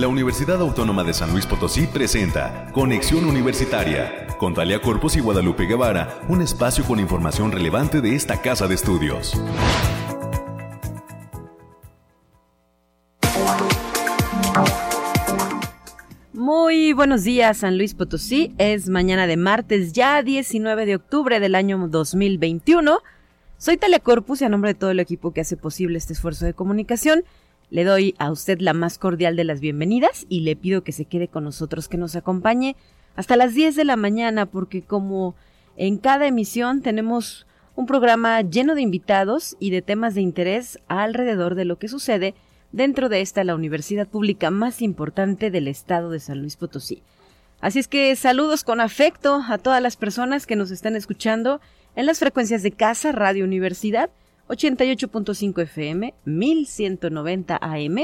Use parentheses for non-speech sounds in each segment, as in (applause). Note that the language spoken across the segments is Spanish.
La Universidad Autónoma de San Luis Potosí presenta Conexión Universitaria con Talia Corpus y Guadalupe Guevara, un espacio con información relevante de esta casa de estudios. Muy buenos días, San Luis Potosí. Es mañana de martes, ya 19 de octubre del año 2021. Soy Talia Corpus y a nombre de todo el equipo que hace posible este esfuerzo de comunicación, le doy a usted la más cordial de las bienvenidas y le pido que se quede con nosotros, que nos acompañe hasta las 10 de la mañana, porque como en cada emisión tenemos un programa lleno de invitados y de temas de interés alrededor de lo que sucede dentro de esta la universidad pública más importante del estado de San Luis Potosí. Así es que saludos con afecto a todas las personas que nos están escuchando en las frecuencias de Casa Radio Universidad 88.5 FM, 1190 AM,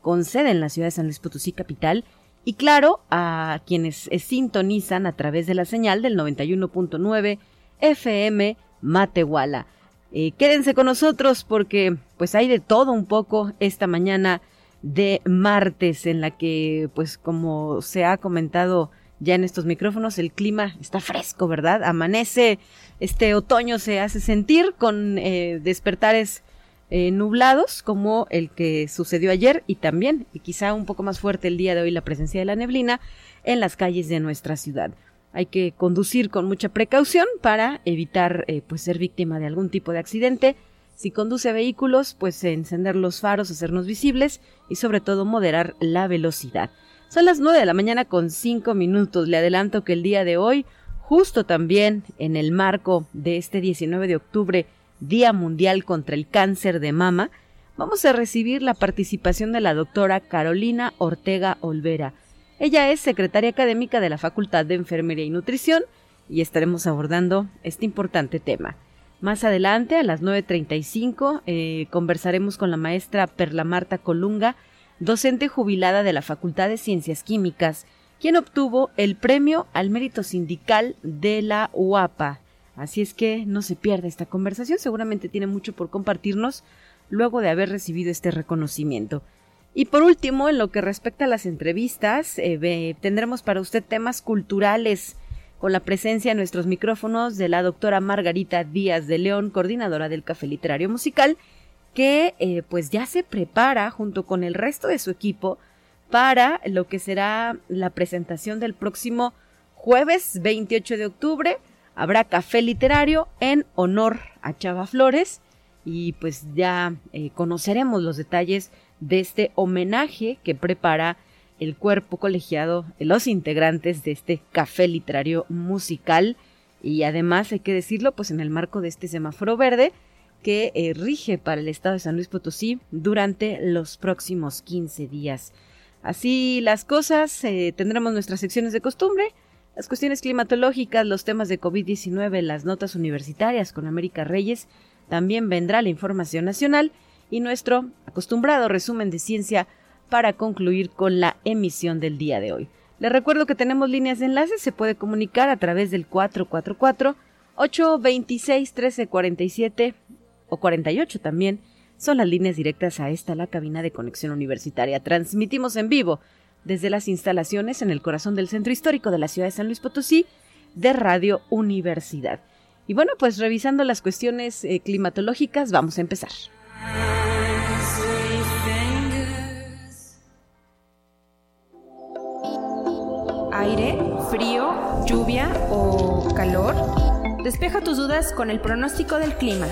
con sede en la ciudad de San Luis Potosí capital y claro, a quienes sintonizan a través de la señal del 91.9 FM Matehuala. Eh, quédense con nosotros porque pues hay de todo un poco esta mañana de martes en la que pues como se ha comentado ya en estos micrófonos el clima está fresco, ¿verdad? Amanece, este otoño se hace sentir con eh, despertares eh, nublados como el que sucedió ayer y también, y quizá un poco más fuerte el día de hoy, la presencia de la neblina en las calles de nuestra ciudad. Hay que conducir con mucha precaución para evitar eh, pues ser víctima de algún tipo de accidente. Si conduce vehículos, pues encender los faros, hacernos visibles y sobre todo moderar la velocidad. Son las nueve de la mañana con cinco minutos. Le adelanto que el día de hoy, justo también en el marco de este 19 de octubre, Día Mundial contra el Cáncer de Mama, vamos a recibir la participación de la doctora Carolina Ortega Olvera. Ella es secretaria académica de la Facultad de Enfermería y Nutrición y estaremos abordando este importante tema. Más adelante, a las 9.35, eh, conversaremos con la maestra Perla Marta Colunga, docente jubilada de la Facultad de Ciencias Químicas, quien obtuvo el premio al mérito sindical de la UAPA Así es que no se pierda esta conversación, seguramente tiene mucho por compartirnos luego de haber recibido este reconocimiento. Y por último, en lo que respecta a las entrevistas, eh, tendremos para usted temas culturales con la presencia en nuestros micrófonos de la doctora Margarita Díaz de León, coordinadora del Café Literario Musical, que eh, pues ya se prepara junto con el resto de su equipo para lo que será la presentación del próximo jueves 28 de octubre habrá café literario en honor a Chava Flores y pues ya eh, conoceremos los detalles de este homenaje que prepara el cuerpo colegiado, los integrantes de este café literario musical y además hay que decirlo pues en el marco de este semáforo verde que eh, rige para el estado de San Luis Potosí durante los próximos 15 días. Así las cosas, eh, tendremos nuestras secciones de costumbre, las cuestiones climatológicas, los temas de COVID-19, las notas universitarias con América Reyes, también vendrá la información nacional y nuestro acostumbrado resumen de ciencia para concluir con la emisión del día de hoy. Les recuerdo que tenemos líneas de enlace, se puede comunicar a través del 444 826 1347 o 48 también. Son las líneas directas a esta, la cabina de conexión universitaria. Transmitimos en vivo desde las instalaciones en el corazón del centro histórico de la ciudad de San Luis Potosí de Radio Universidad. Y bueno, pues revisando las cuestiones eh, climatológicas, vamos a empezar. Aire, frío, lluvia o calor. Despeja tus dudas con el pronóstico del clima.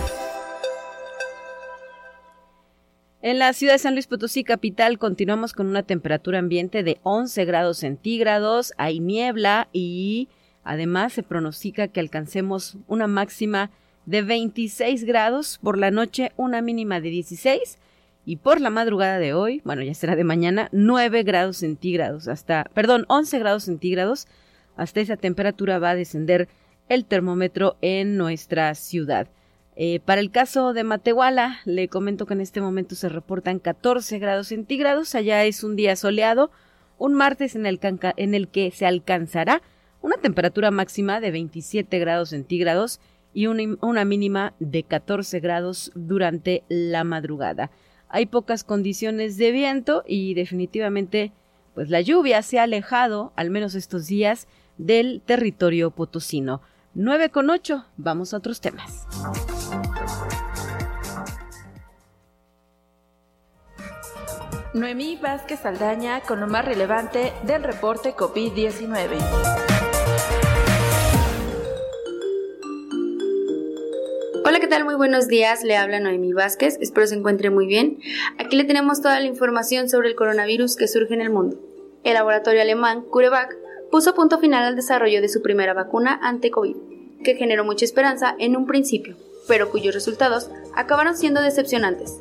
En la ciudad de San Luis Potosí, capital, continuamos con una temperatura ambiente de 11 grados centígrados, hay niebla y además se pronostica que alcancemos una máxima de 26 grados, por la noche una mínima de 16 y por la madrugada de hoy, bueno, ya será de mañana, 9 grados centígrados, hasta, perdón, 11 grados centígrados, hasta esa temperatura va a descender el termómetro en nuestra ciudad. Eh, para el caso de Matehuala, le comento que en este momento se reportan 14 grados centígrados. Allá es un día soleado, un martes en el, que se alcanzará una temperatura máxima de 27 grados centígrados y una, una mínima de 14 grados durante la madrugada. Hay pocas condiciones de viento y definitivamente pues la lluvia se ha alejado, al menos estos días, del territorio potosino. 9 con 8, vamos a otros temas. Noemí Vázquez Aldaña con lo más relevante del reporte COVID-19. Hola, ¿qué tal? Muy buenos días. Le habla Noemí Vázquez. Espero se encuentre muy bien. Aquí le tenemos toda la información sobre el coronavirus que surge en el mundo. El laboratorio alemán CureVac puso punto final al desarrollo de su primera vacuna ante COVID, que generó mucha esperanza en un principio, pero cuyos resultados acabaron siendo decepcionantes.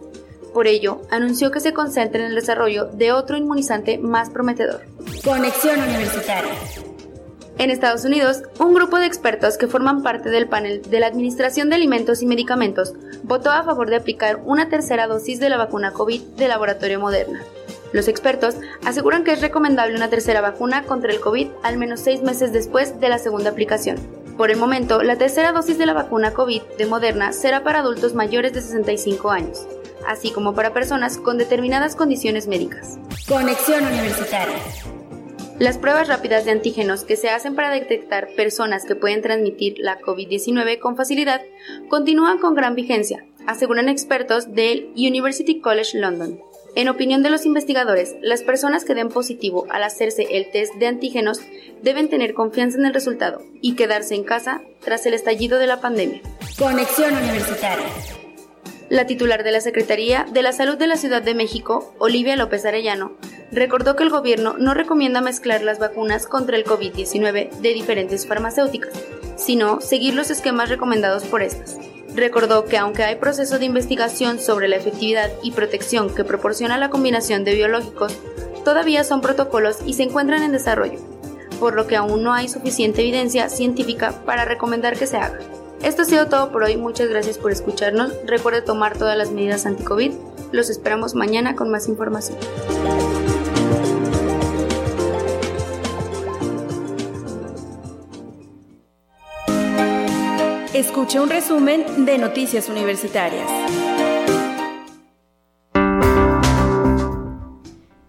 Por ello, anunció que se concentra en el desarrollo de otro inmunizante más prometedor. Conexión Universitaria. En Estados Unidos, un grupo de expertos que forman parte del panel de la Administración de Alimentos y Medicamentos votó a favor de aplicar una tercera dosis de la vacuna COVID de laboratorio Moderna. Los expertos aseguran que es recomendable una tercera vacuna contra el COVID al menos seis meses después de la segunda aplicación. Por el momento, la tercera dosis de la vacuna COVID de Moderna será para adultos mayores de 65 años así como para personas con determinadas condiciones médicas. Conexión Universitaria. Las pruebas rápidas de antígenos que se hacen para detectar personas que pueden transmitir la COVID-19 con facilidad continúan con gran vigencia, aseguran expertos del University College London. En opinión de los investigadores, las personas que den positivo al hacerse el test de antígenos deben tener confianza en el resultado y quedarse en casa tras el estallido de la pandemia. Conexión Universitaria. La titular de la Secretaría de la Salud de la Ciudad de México, Olivia López Arellano, recordó que el gobierno no recomienda mezclar las vacunas contra el COVID-19 de diferentes farmacéuticas, sino seguir los esquemas recomendados por estas. Recordó que aunque hay proceso de investigación sobre la efectividad y protección que proporciona la combinación de biológicos, todavía son protocolos y se encuentran en desarrollo, por lo que aún no hay suficiente evidencia científica para recomendar que se haga. Esto ha sido todo por hoy, muchas gracias por escucharnos. Recuerde tomar todas las medidas anti-COVID. Los esperamos mañana con más información. Escucha un resumen de Noticias Universitarias.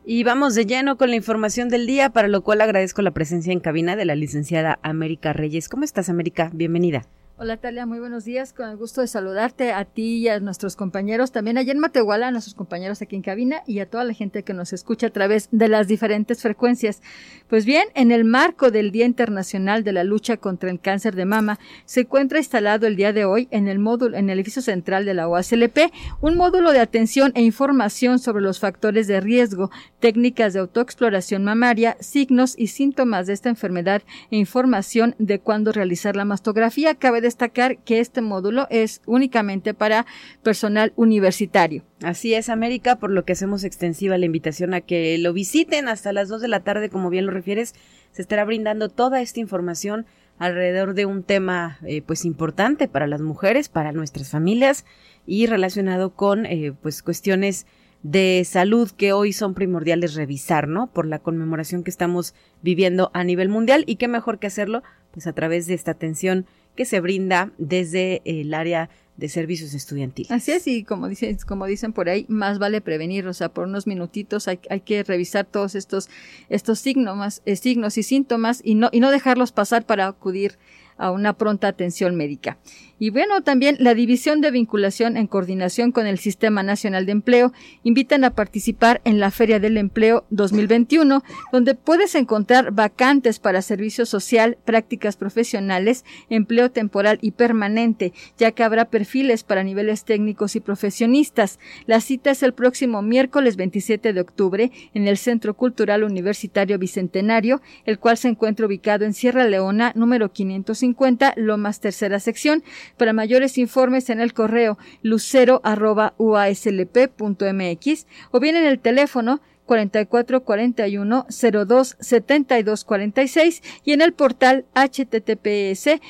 Y vamos de lleno con la información del día, para lo cual agradezco la presencia en cabina de la licenciada América Reyes. ¿Cómo estás, América? Bienvenida. Hola Talia, muy buenos días. Con el gusto de saludarte a ti y a nuestros compañeros, también allá en Matehuala, a nuestros compañeros aquí en cabina y a toda la gente que nos escucha a través de las diferentes frecuencias. Pues bien, en el marco del Día Internacional de la Lucha contra el Cáncer de Mama, se encuentra instalado el día de hoy en el módulo, en el edificio central de la OASLP, un módulo de atención e información sobre los factores de riesgo, técnicas de autoexploración mamaria, signos y síntomas de esta enfermedad e información de cuándo realizar la mastografía. Cabe destacar que este módulo es únicamente para personal universitario. Así es, América, por lo que hacemos extensiva la invitación a que lo visiten hasta las 2 de la tarde, como bien lo refieres. Se estará brindando toda esta información alrededor de un tema eh, pues importante para las mujeres, para nuestras familias y relacionado con eh, pues cuestiones de salud que hoy son primordiales revisar, ¿no? Por la conmemoración que estamos viviendo a nivel mundial y qué mejor que hacerlo pues a través de esta atención que se brinda desde el área de servicios estudiantiles. Así es, y como dicen, como dicen por ahí, más vale prevenir, o sea, por unos minutitos hay, hay que revisar todos estos, estos signos, eh, signos y síntomas y no, y no dejarlos pasar para acudir a una pronta atención médica. Y bueno, también la División de Vinculación en coordinación con el Sistema Nacional de Empleo invitan a participar en la Feria del Empleo 2021, donde puedes encontrar vacantes para servicio social, prácticas profesionales, empleo temporal y permanente, ya que habrá perfiles para niveles técnicos y profesionistas. La cita es el próximo miércoles 27 de octubre en el Centro Cultural Universitario Bicentenario, el cual se encuentra ubicado en Sierra Leona, número 550, Lomas Tercera Sección. Para mayores informes en el correo lucero@uaslp.mx o bien en el teléfono 4441 02 72 46 y en el portal https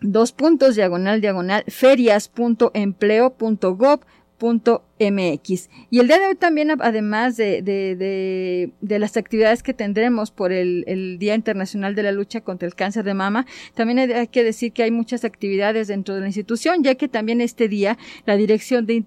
dos puntos diagonal diagonal ferias.empleo.gov.mx MX. Y el día de hoy también, además de, de, de, de las actividades que tendremos por el, el, Día Internacional de la Lucha contra el Cáncer de Mama, también hay que decir que hay muchas actividades dentro de la institución, ya que también este día la Dirección de,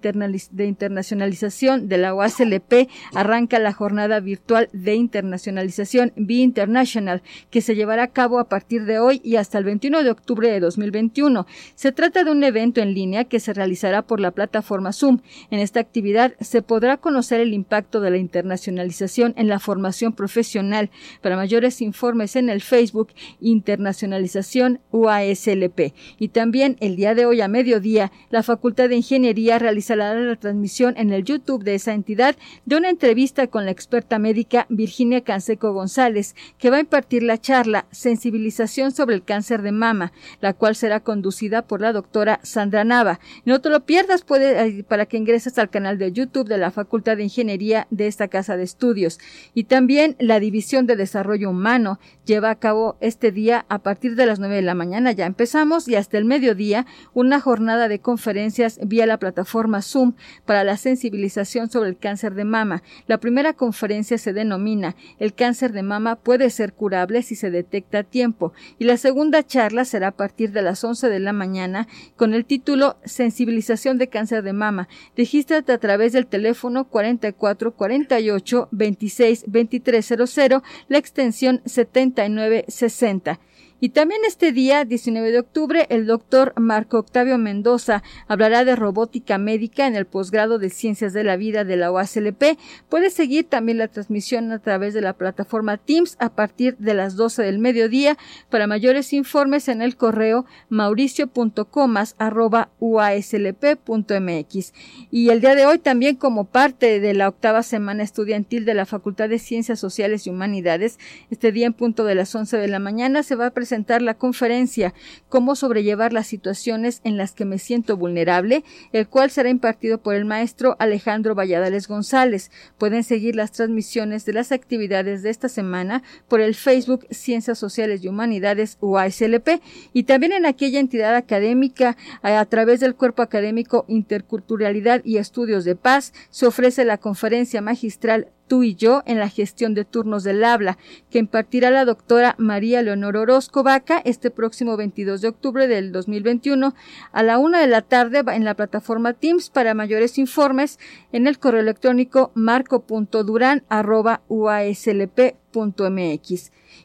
de Internacionalización de la OASLP arranca la jornada virtual de internacionalización Be International, que se llevará a cabo a partir de hoy y hasta el 21 de octubre de 2021. Se trata de un evento en línea que se realizará por la plataforma Zoom. En esta actividad se podrá conocer el impacto de la internacionalización en la formación profesional. Para mayores informes en el Facebook Internacionalización UASLP. Y también el día de hoy a mediodía, la Facultad de Ingeniería realizará la transmisión en el YouTube de esa entidad de una entrevista con la experta médica Virginia Canseco González, que va a impartir la charla Sensibilización sobre el cáncer de mama, la cual será conducida por la doctora Sandra Nava. No te lo pierdas puede, eh, para que ingreses al canal de YouTube de la Facultad de Ingeniería de esta casa de estudios. Y también la División de Desarrollo Humano lleva a cabo este día a partir de las 9 de la mañana. Ya empezamos y hasta el mediodía una jornada de conferencias vía la plataforma Zoom para la sensibilización sobre el cáncer de mama. La primera conferencia se denomina El cáncer de mama puede ser curable si se detecta a tiempo y la segunda charla será a partir de las 11 de la mañana con el título Sensibilización de cáncer de mama. Registra a través del teléfono 44 48 26 2300, la extensión 7960. Y también este día, 19 de octubre, el doctor Marco Octavio Mendoza hablará de robótica médica en el posgrado de Ciencias de la Vida de la OASLP. Puede seguir también la transmisión a través de la plataforma Teams a partir de las 12 del mediodía. Para mayores informes en el correo mauricio.comas.uaslp.mx. Y el día de hoy también como parte de la octava semana estudiantil de la Facultad de Ciencias Sociales y Humanidades, este día en punto de las 11 de la mañana se va a presentar presentar la conferencia Cómo sobrellevar las situaciones en las que me siento vulnerable, el cual será impartido por el maestro Alejandro Valladares González. Pueden seguir las transmisiones de las actividades de esta semana por el Facebook Ciencias Sociales y Humanidades UASLP y también en aquella entidad académica a, a través del cuerpo académico Interculturalidad y Estudios de Paz se ofrece la conferencia magistral tú y yo en la gestión de turnos del habla, que impartirá la doctora María Leonor Orozco Vaca este próximo 22 de octubre del 2021 a la una de la tarde en la plataforma Teams. Para mayores informes en el correo electrónico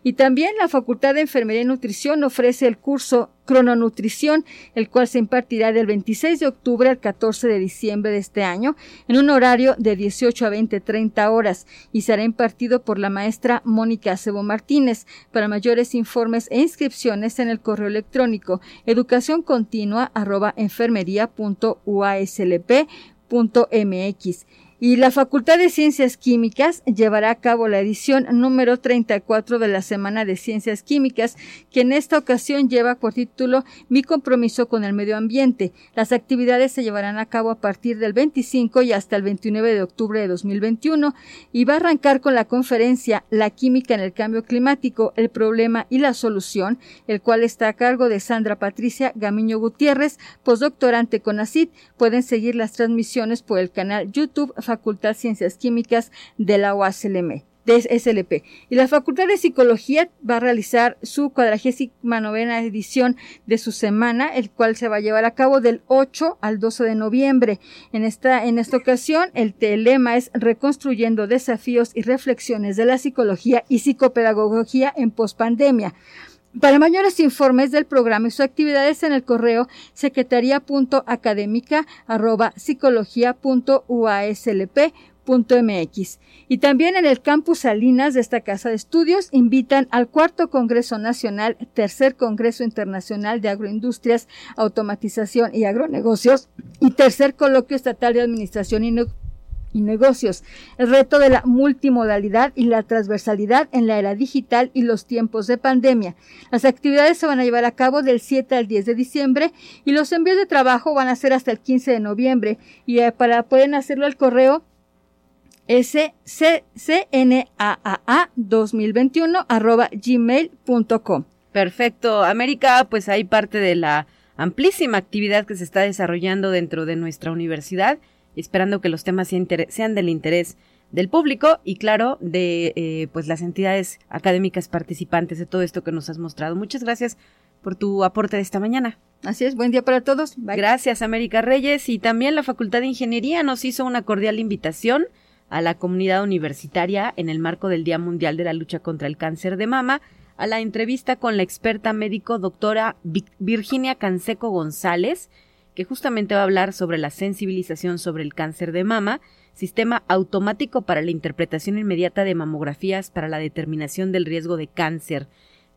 Y también la Facultad de Enfermería y Nutrición ofrece el curso Crononutrición, el cual se impartirá del 26 de octubre al 14 de diciembre de este año en un horario de 18 a 20, 30 horas y será impartido por la maestra Mónica Cebo Martínez. Para mayores informes e inscripciones en el correo electrónico educación continua arroba y la Facultad de Ciencias Químicas llevará a cabo la edición número 34 de la Semana de Ciencias Químicas, que en esta ocasión lleva por título Mi compromiso con el medio ambiente. Las actividades se llevarán a cabo a partir del 25 y hasta el 29 de octubre de 2021 y va a arrancar con la conferencia La química en el cambio climático, el problema y la solución, el cual está a cargo de Sandra Patricia Gamiño Gutiérrez, postdoctorante con ACID. Pueden seguir las transmisiones por el canal YouTube Facultad Ciencias Químicas de la UASLM de SLP. Y la Facultad de Psicología va a realizar su cuadragésima novena edición de su semana, el cual se va a llevar a cabo del 8 al 12 de noviembre. En esta, en esta ocasión, el lema es Reconstruyendo desafíos y reflexiones de la psicología y psicopedagogía en pospandemia. Para mayores informes del programa y sus actividades en el correo secretaría.académica.psicología.uaslp.mx. Y también en el campus Salinas de esta casa de estudios invitan al cuarto Congreso Nacional, tercer Congreso Internacional de Agroindustrias, Automatización y Agronegocios y tercer Coloquio Estatal de Administración y y negocios, el reto de la multimodalidad y la transversalidad en la era digital y los tiempos de pandemia. Las actividades se van a llevar a cabo del 7 al 10 de diciembre y los envíos de trabajo van a ser hasta el 15 de noviembre y eh, para pueden hacerlo al correo sccnaa 2021 arroba gmail.com. Perfecto, América, pues hay parte de la amplísima actividad que se está desarrollando dentro de nuestra universidad esperando que los temas sean del interés del público y claro de eh, pues las entidades académicas participantes de todo esto que nos has mostrado. Muchas gracias por tu aporte de esta mañana. Así es, buen día para todos. Gracias, América Reyes. Y también la Facultad de Ingeniería nos hizo una cordial invitación a la comunidad universitaria en el marco del Día Mundial de la Lucha contra el Cáncer de Mama a la entrevista con la experta médico doctora Virginia Canseco González, que justamente va a hablar sobre la sensibilización sobre el cáncer de mama, sistema automático para la interpretación inmediata de mamografías para la determinación del riesgo de cáncer.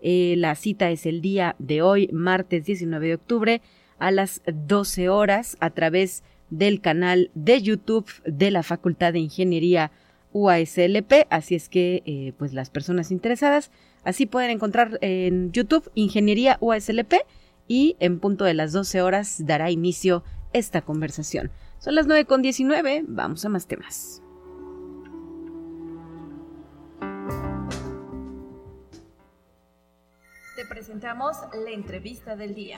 Eh, la cita es el día de hoy, martes 19 de octubre, a las 12 horas, a través del canal de YouTube de la Facultad de Ingeniería UASLP. Así es que, eh, pues las personas interesadas, así pueden encontrar en YouTube Ingeniería UASLP y en punto de las 12 horas dará inicio esta conversación. Son las 9 con 19, vamos a más temas. Te presentamos la entrevista del día.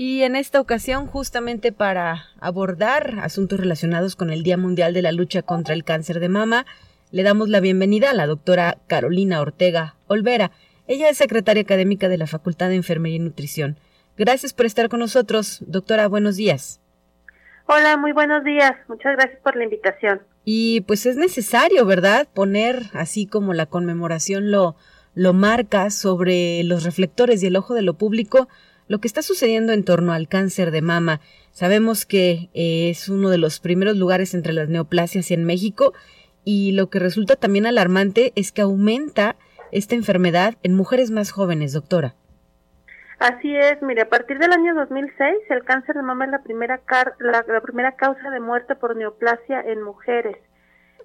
Y en esta ocasión, justamente para abordar asuntos relacionados con el Día Mundial de la Lucha contra el Cáncer de Mama, le damos la bienvenida a la doctora Carolina Ortega Olvera. Ella es secretaria académica de la Facultad de Enfermería y Nutrición. Gracias por estar con nosotros. Doctora, buenos días. Hola, muy buenos días. Muchas gracias por la invitación. Y pues es necesario, ¿verdad? Poner así como la conmemoración lo, lo marca sobre los reflectores y el ojo de lo público lo que está sucediendo en torno al cáncer de mama. Sabemos que eh, es uno de los primeros lugares entre las neoplasias en México y lo que resulta también alarmante es que aumenta esta enfermedad en mujeres más jóvenes, doctora. Así es, mire, a partir del año 2006 el cáncer de mama es la primera, la, la primera causa de muerte por neoplasia en mujeres.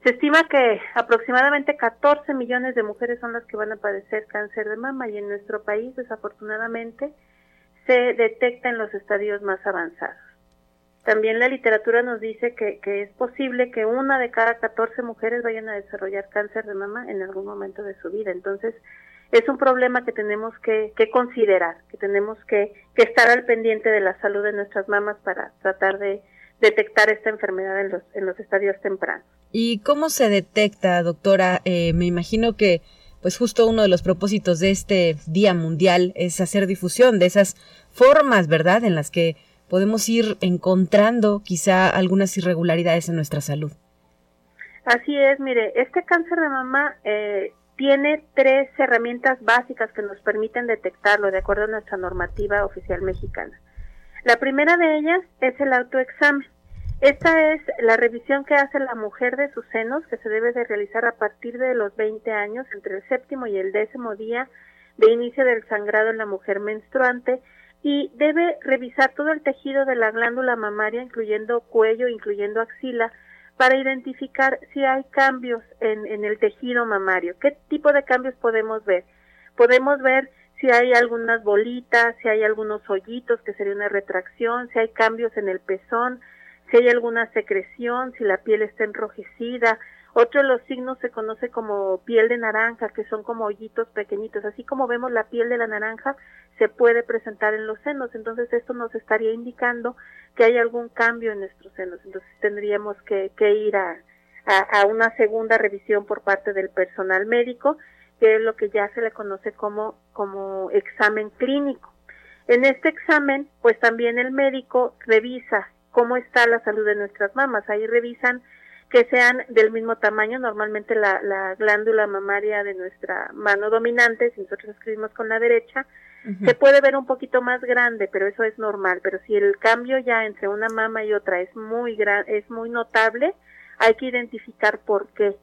Se estima que aproximadamente 14 millones de mujeres son las que van a padecer cáncer de mama y en nuestro país, desafortunadamente, se detecta en los estadios más avanzados. También la literatura nos dice que, es posible que una de cada 14 mujeres vayan a desarrollar cáncer de mama en algún momento de su vida. Entonces, es un problema que tenemos que, considerar, que tenemos que, estar al pendiente de la salud de nuestras mamas para tratar de detectar esta enfermedad en los, en los estadios tempranos. ¿Y cómo se detecta, doctora? Eh, me imagino que pues justo uno de los propósitos de este Día Mundial es hacer difusión de esas formas, ¿verdad?, en las que podemos ir encontrando quizá algunas irregularidades en nuestra salud. Así es, mire, este cáncer de mama eh, tiene tres herramientas básicas que nos permiten detectarlo de acuerdo a nuestra normativa oficial mexicana. La primera de ellas es el autoexamen. Esta es la revisión que hace la mujer de sus senos, que se debe de realizar a partir de los 20 años, entre el séptimo y el décimo día de inicio del sangrado en la mujer menstruante, y debe revisar todo el tejido de la glándula mamaria, incluyendo cuello, incluyendo axila, para identificar si hay cambios en, el tejido mamario. ¿Qué tipo de cambios podemos ver? Podemos ver si hay algunas bolitas, si hay algunos hoyitos, que sería una retracción, si hay cambios en el pezón, si hay alguna secreción, si la piel está enrojecida. Otro de los signos se conoce como piel de naranja, que son como hoyitos pequeñitos. Así como vemos la piel de la naranja, se puede presentar en los senos. Entonces esto nos estaría indicando que hay algún cambio en nuestros senos. Entonces tendríamos que, ir a, a, una segunda revisión por parte del personal médico, que es lo que ya se le conoce como, como examen clínico. En este examen, pues también el médico revisa cómo está la salud de nuestras mamas. Ahí revisan que sean del mismo tamaño, normalmente la, glándula mamaria de nuestra mano dominante, si nosotros escribimos con la derecha, se puede ver un poquito más grande, pero eso es normal. Pero si el cambio ya entre una mama y otra es muy gran, es muy notable, hay que identificar por qué.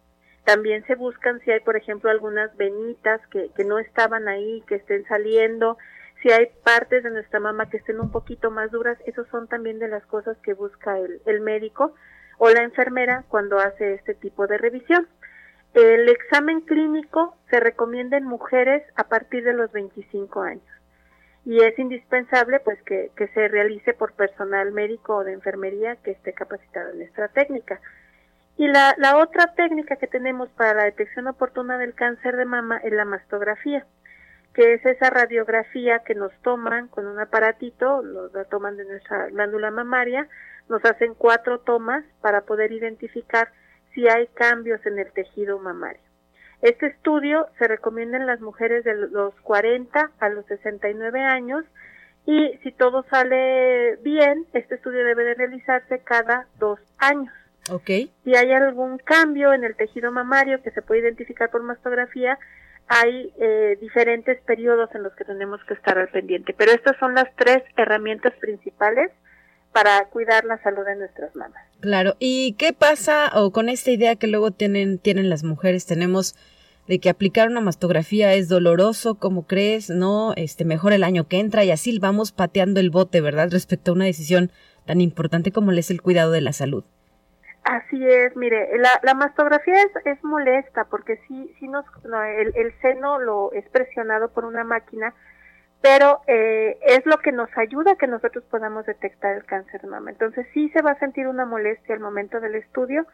También se buscan si hay, por ejemplo, algunas venitas que, que no estaban ahí, que estén saliendo, si hay partes de nuestra mama que estén un poquito más duras, esos son también de las cosas que busca el, el médico o la enfermera cuando hace este tipo de revisión. El examen clínico se recomienda en mujeres a partir de los 25 años y es indispensable pues que, que, se realice por personal médico o de enfermería que esté capacitado en esta técnica. Y la, la otra técnica que tenemos para la detección oportuna del cáncer de mama es la mastografía que es esa radiografía que nos toman con un aparatito, nos la toman de nuestra glándula mamaria, nos hacen cuatro tomas para poder identificar si hay cambios en el tejido mamario. Este estudio se recomienda en las mujeres de los 40 a los 69 años y si todo sale bien, este estudio debe de realizarse cada dos años. Okay. Si hay algún cambio en el tejido mamario que se puede identificar por mastografía, hay eh, diferentes periodos en los que tenemos que estar al pendiente. Pero estas son las tres herramientas principales para cuidar la salud de nuestras mamas. Claro. ¿Y qué pasa o con esta idea que luego tienen tienen las mujeres? Tenemos de que aplicar una mastografía es doloroso, como crees? No, este mejor el año que entra y así vamos pateando el bote, ¿verdad? Respecto a una decisión tan importante como es el cuidado de la salud. Así es, mire, la, la mastografía es, es, molesta porque sí, sí nos, el, el, seno lo es presionado por una máquina, pero eh, es lo que nos ayuda a que nosotros podamos detectar el cáncer de mama. Entonces sí se va a sentir una molestia al momento del estudio,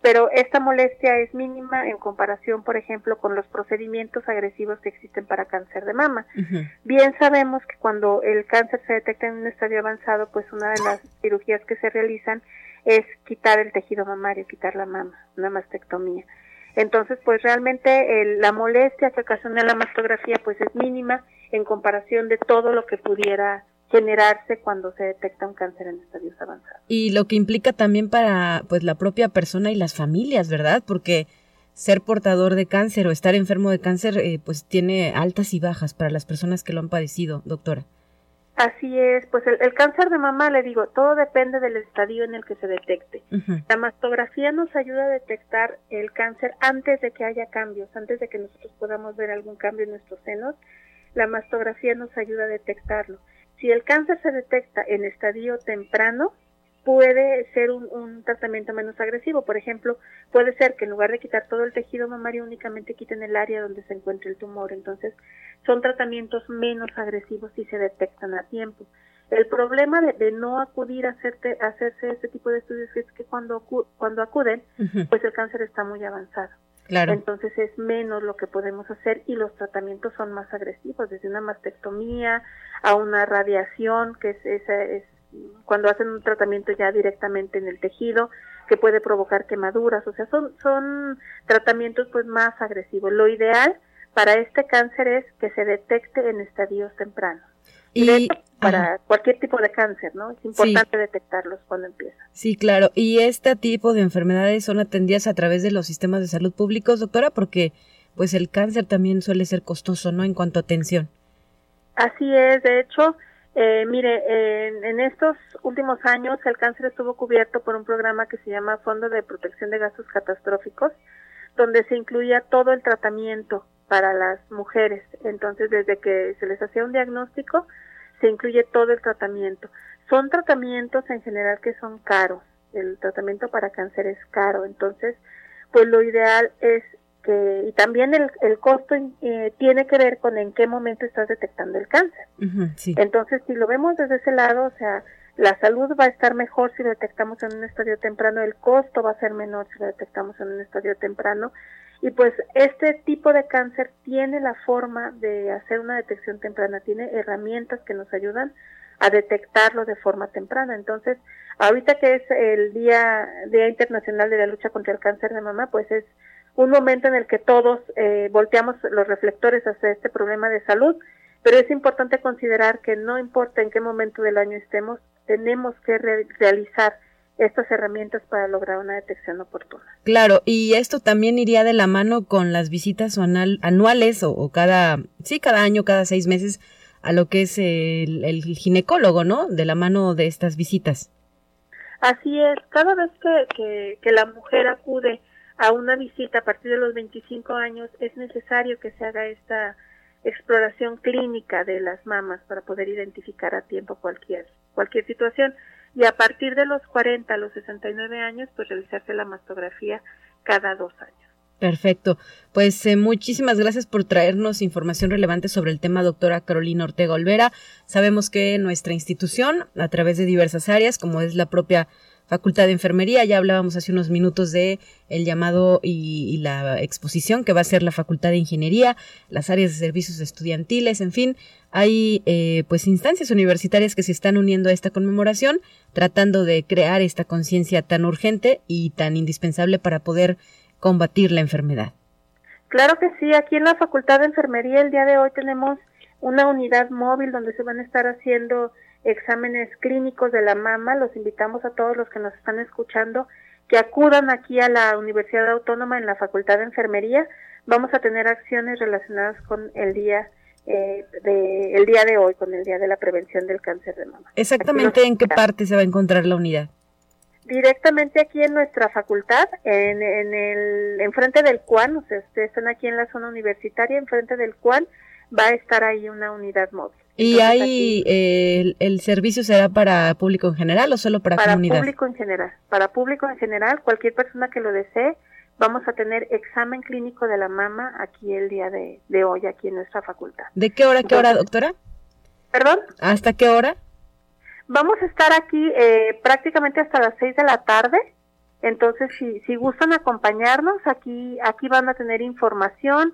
pero esta molestia es mínima en comparación, por ejemplo, con los procedimientos agresivos que existen para cáncer de mama. Bien sabemos que cuando el cáncer se detecta en un estadio avanzado, pues una de las cirugías que se realizan es quitar el tejido mamario, quitar la mama, una mastectomía. Entonces, pues realmente la molestia que ocasiona la mastografía pues es mínima en comparación de todo lo que pudiera generarse cuando se detecta un cáncer en estadios avanzados. Y lo que implica también para pues la propia persona y las familias, ¿verdad? Porque ser portador de cáncer o estar enfermo de cáncer eh, pues tiene altas y bajas para las personas que lo han padecido, doctora. Así es, pues el, cáncer de mama, le digo, todo depende del estadio en el que se detecte. La mastografía nos ayuda a detectar el cáncer antes de que haya cambios, antes de que nosotros podamos ver algún cambio en nuestros senos. La mastografía nos ayuda a detectarlo. Si el cáncer se detecta en estadio temprano, puede ser un, tratamiento menos agresivo. Por ejemplo, puede ser que en lugar de quitar todo el tejido mamario, únicamente quiten el área donde se encuentra el tumor. Entonces, son tratamientos menos agresivos si se detectan a tiempo. El problema de, no acudir a, hacerte, hacerse este tipo de estudios es que cuando, cuando acuden, pues el cáncer está muy avanzado. Claro. Entonces es menos lo que podemos hacer y los tratamientos son más agresivos, desde una mastectomía a una radiación, que es, es, es cuando hacen un tratamiento ya directamente en el tejido que puede provocar quemaduras, o sea, son son tratamientos pues más agresivos. Lo ideal para este cáncer es que se detecte en estadios tempranos. Y para cualquier tipo de cáncer, ¿no? Es importante detectarlos cuando empiezan. Sí, claro. ¿Y este tipo de enfermedades son atendidas a través de los sistemas de salud públicos, doctora? Porque pues el cáncer también suele ser costoso, ¿no? En cuanto a atención. Así es, de hecho, eh, mire, en, estos últimos años el cáncer estuvo cubierto por un programa que se llama Fondo de Protección de Gastos Catastróficos, donde se incluía todo el tratamiento para las mujeres. Entonces, desde que se les hacía un diagnóstico, se incluye todo el tratamiento. Son tratamientos en general que son caros. El tratamiento para cáncer es caro. Entonces, pues lo ideal es y también el, el costo eh, tiene que ver con en qué momento estás detectando el cáncer. Entonces, si lo vemos desde ese lado, o sea, la salud va a estar mejor si lo detectamos en un estadio temprano, el costo va a ser menor si lo detectamos en un estadio temprano. Y pues este tipo de cáncer tiene la forma de hacer una detección temprana, tiene herramientas que nos ayudan a detectarlo de forma temprana. Entonces, ahorita que es el Día, Día Internacional de la Lucha contra el Cáncer de Mama, pues es un momento en el que todos eh, volteamos los reflectores hacia este problema de salud, pero es importante considerar que no importa en qué momento del año estemos, tenemos que realizar estas herramientas para lograr una detección oportuna. Claro, y esto también iría de la mano con las visitas anuales o, cada, sí, cada año, cada seis meses a lo que es el, el, ginecólogo, ¿no? De la mano de estas visitas. Así es, cada vez que, que, que la mujer acude a una visita a partir de los 25 años es necesario que se haga esta exploración clínica de las mamas para poder identificar a tiempo cualquier cualquier situación y a partir de los 40 a los 69 años pues realizarse la mastografía cada dos años. Perfecto. Pues eh, muchísimas gracias por traernos información relevante sobre el tema, doctora Carolina Ortega Olvera. Sabemos que nuestra institución, a través de diversas áreas, como es la propia Facultad de Enfermería. Ya hablábamos hace unos minutos de el llamado y, la exposición que va a ser la Facultad de Ingeniería, las áreas de servicios estudiantiles, en fin, hay eh, pues instancias universitarias que se están uniendo a esta conmemoración, tratando de crear esta conciencia tan urgente y tan indispensable para poder combatir la enfermedad. Claro que sí, aquí en la Facultad de Enfermería el día de hoy tenemos una unidad móvil donde se van a estar haciendo exámenes clínicos de la mama. Los invitamos a todos los que nos están escuchando que acudan aquí a la Universidad Autónoma en la Facultad de Enfermería. Vamos a tener acciones relacionadas con el día eh, de el día de hoy, con el día de la prevención del cáncer de mama. Exactamente en qué parte se va a encontrar la unidad. Directamente aquí en nuestra facultad, en, en el enfrente del CUAN, o sea, ustedes están aquí en la zona universitaria, enfrente del CUAN, va a estar ahí una unidad móvil. ¿Y ahí eh, el, servicio será para público en general o solo para, comunidad? Para público en general. Para público en general, cualquier persona que lo desee, vamos a tener examen clínico de la mama aquí el día de, hoy, aquí en nuestra facultad. ¿De qué hora, qué hora, doctora? ¿Perdón? ¿Hasta qué hora? Vamos a estar aquí eh, prácticamente hasta las seis de la tarde. Entonces, si, si gustan acompañarnos, aquí, aquí van a tener información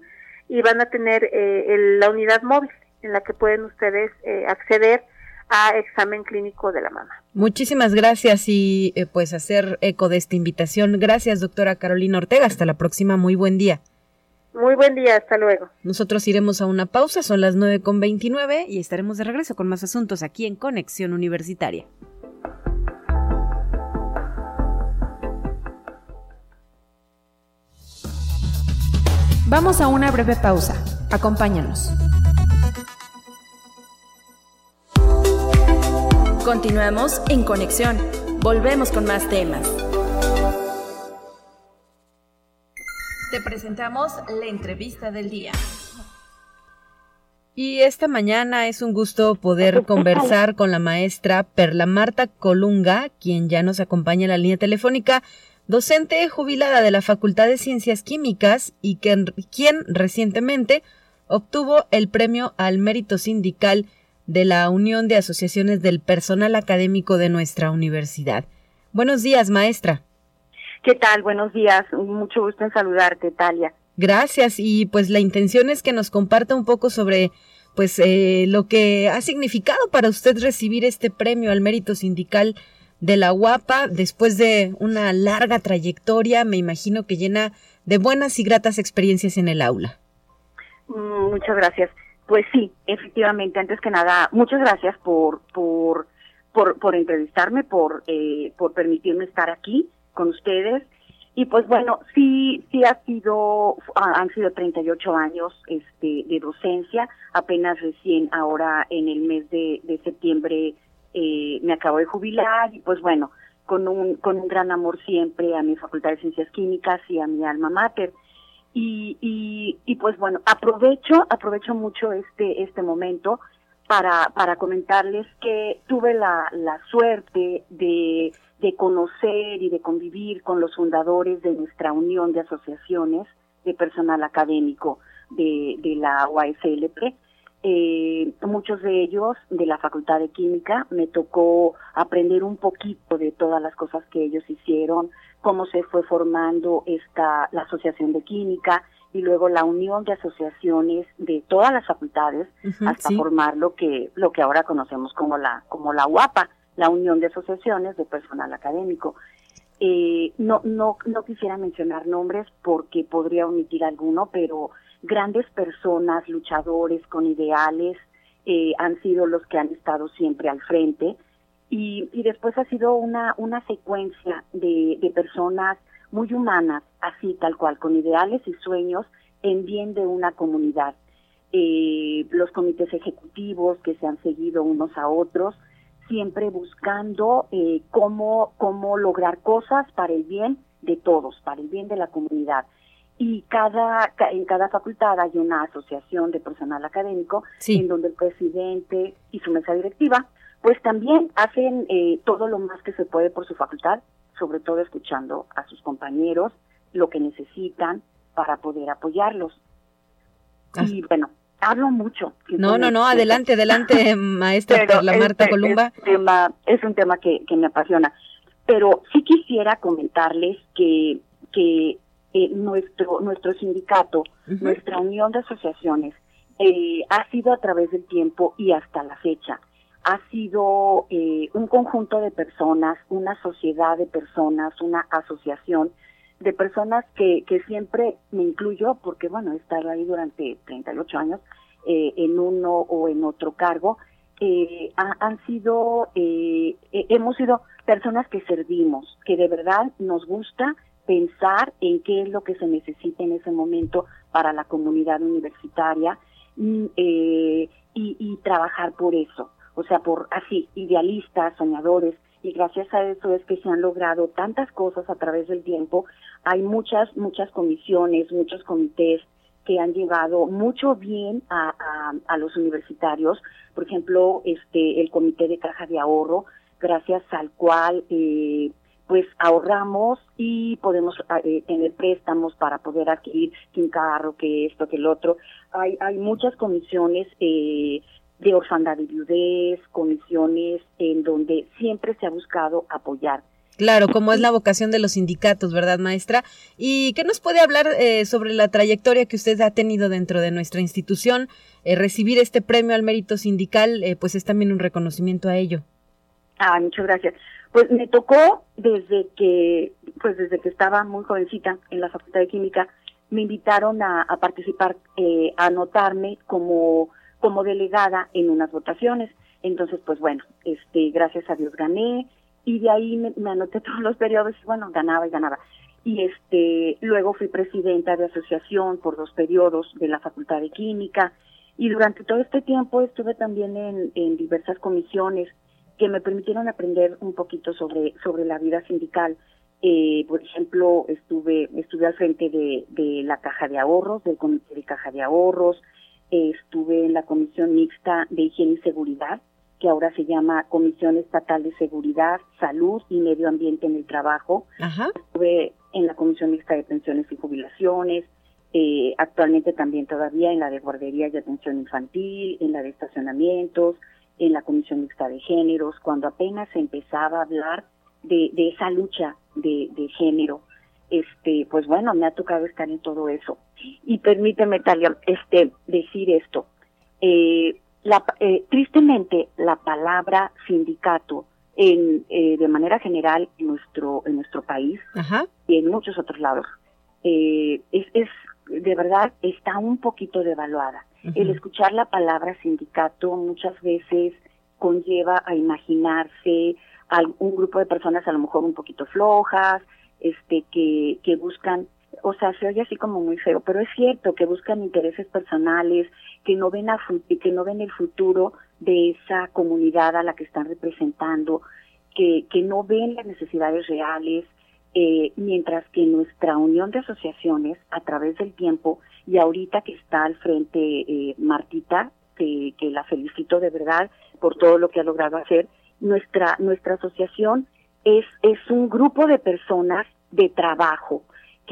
y van a tener eh, la unidad móvil en la que pueden ustedes eh, acceder a examen clínico de la mama. Muchísimas gracias y eh, pues hacer eco de esta invitación. Gracias, doctora Carolina Ortega. Hasta la próxima. Muy buen día. Muy buen día, hasta luego. Nosotros iremos a una pausa, son las nueve con veintinueve y estaremos de regreso con más asuntos aquí en Conexión Universitaria. Vamos a una breve pausa. Acompáñanos. Continuamos en conexión. Volvemos con más temas. Te presentamos la entrevista del día. Y esta mañana es un gusto poder conversar con la maestra Perla Marta Colunga, quien ya nos acompaña en la línea telefónica, docente jubilada de la Facultad de Ciencias Químicas y quien recientemente obtuvo el premio al mérito sindical de la Unión de Asociaciones del Personal Académico de nuestra universidad. Buenos días, maestra. ¿Qué tal? Buenos días. Mucho gusto en saludarte, Talia. Gracias. Y pues la intención es que nos comparta un poco sobre pues eh, lo que ha significado para usted recibir este premio al mérito sindical de la UAPA después de una larga trayectoria, me imagino que llena de buenas y gratas experiencias en el aula. Mm, muchas gracias. Pues sí, efectivamente, antes que nada, muchas gracias por, por, por, entrevistarme, por, eh, por permitirme estar aquí con ustedes. Y pues bueno, sí, sí ha sido, han sido 38 años este, de docencia, apenas recién ahora en el mes de, de septiembre eh, me acabo de jubilar y pues bueno, con un, con un gran amor siempre a mi Facultad de Ciencias Químicas y a mi alma mater. Y, y, y, pues bueno, aprovecho, aprovecho mucho este, este momento para, para comentarles que tuve la, la suerte de, de conocer y de convivir con los fundadores de nuestra unión de asociaciones de personal académico de, de la UASLP. Eh, muchos de ellos de la Facultad de Química. Me tocó aprender un poquito de todas las cosas que ellos hicieron, cómo se fue formando esta la Asociación de Química y luego la unión de asociaciones de todas las facultades hasta formar lo que lo que ahora conocemos como la como la UAPA, la Unión de Asociaciones de Personal Académico. Eh, no no no quisiera mencionar nombres porque podría omitir alguno, pero grandes personas, luchadores con ideales, eh, han sido los que han estado siempre al frente y, y después ha sido una, una secuencia de, de personas muy humanas, así tal cual, con ideales y sueños en bien de una comunidad. Eh, los comités ejecutivos que se han seguido unos a otros, siempre buscando eh, cómo, cómo lograr cosas para el bien de todos, para el bien de la comunidad. Y cada, en cada facultad hay una asociación de personal académico en donde el presidente y su mesa directiva pues también hacen eh, todo lo más que se puede por su facultad, sobre todo escuchando a sus compañeros, lo que necesitan para poder apoyarlos. Ah. Y bueno, hablo mucho. No, no, no, adelante, adelante, (laughs) maestra la Marta Columba. Es, tema, es un tema que, que me apasiona. pero sí quisiera comentarles que, que eh, nuestro, nuestro sindicato, nuestra unión de asociaciones, eh, ha sido a través del tiempo y hasta la fecha, ha sido eh, un conjunto de personas, una sociedad de personas, una asociación de personas que, que siempre me incluyo, porque bueno, he estado ahí durante 38 años eh, en uno o en otro cargo, eh, han sido, eh, hemos sido personas que servimos, que de verdad nos gusta pensar en qué es lo que se necesita en ese momento para la comunidad universitaria mm, y, y trabajar por eso, o sea, por así, idealistas, soñadores, y gracias a eso es que se han logrado tantas cosas a través del tiempo. Hay muchas, muchas comisiones, muchos comités que han llevado mucho bien a, a, los universitarios. Por ejemplo, este, el comité de caja de ahorro, gracias al cual eh, pues ahorramos y podemos eh, tener préstamos para poder adquirir un carro, que esto, que el otro. Hay, hay muchas comisiones eh, de orfandad y viudez, comisiones en donde siempre se ha buscado apoyar. Claro, como es la vocación de los sindicatos, ¿verdad, maestra? ¿Y qué nos puede hablar eh, sobre la trayectoria que usted ha tenido dentro de nuestra institución? Eh, recibir este premio al mérito sindical, eh, pues es también un reconocimiento a ello. Ah, muchas gracias. Pues me tocó desde que, pues desde que estaba muy jovencita en la Facultad de Química, me invitaron a, a participar, a anotarme como como delegada en unas votaciones. Entonces, pues bueno, este, gracias a Dios gané y de ahí me, anoté (laughs) todos los periodos y bueno, ganaba y ganaba. Y este, luego fui presidenta de asociación por dos periodos de la Facultad de Química y durante todo este tiempo estuve también en, en diversas comisiones que me permitieron aprender un poquito sobre, sobre la vida sindical. Eh, por ejemplo, estuve, estuve al frente de, de la caja de ahorros, del comité de caja de ahorros, estuve en la Comisión Mixta de Higiene y Seguridad, que ahora se llama Comisión Estatal de Seguridad, Salud y Medio Ambiente en el Trabajo. Estuve en la Comisión Mixta de Pensiones y Jubilaciones, eh, actualmente también todavía en la de Guardería y Atención Infantil, en la de Estacionamientos, en la Comisión Mixta de Géneros, cuando apenas se empezaba a hablar de, de esa lucha de, de género este, pues bueno, me ha tocado estar en todo eso. Y permíteme, Talia, este, decir esto. Eh, la, eh, tristemente, la palabra sindicato, en, eh, de manera general en nuestro, en nuestro país y en muchos otros lados, es, es, de verdad, está un poquito devaluada. El escuchar la palabra sindicato muchas veces conlleva a imaginarse a un grupo de personas a lo mejor un poquito flojas, este que, que buscan o sea, se oye así como muy feo, pero es cierto que buscan intereses personales, que no ven a que no ven el futuro de esa comunidad a la que están representando, que, que no ven las necesidades reales, eh, mientras que nuestra unión de asociaciones a través del tiempo y ahorita que está al frente eh, Martita, que, que la felicito de verdad por todo lo que ha logrado hacer, nuestra nuestra asociación es, es un grupo de personas de trabajo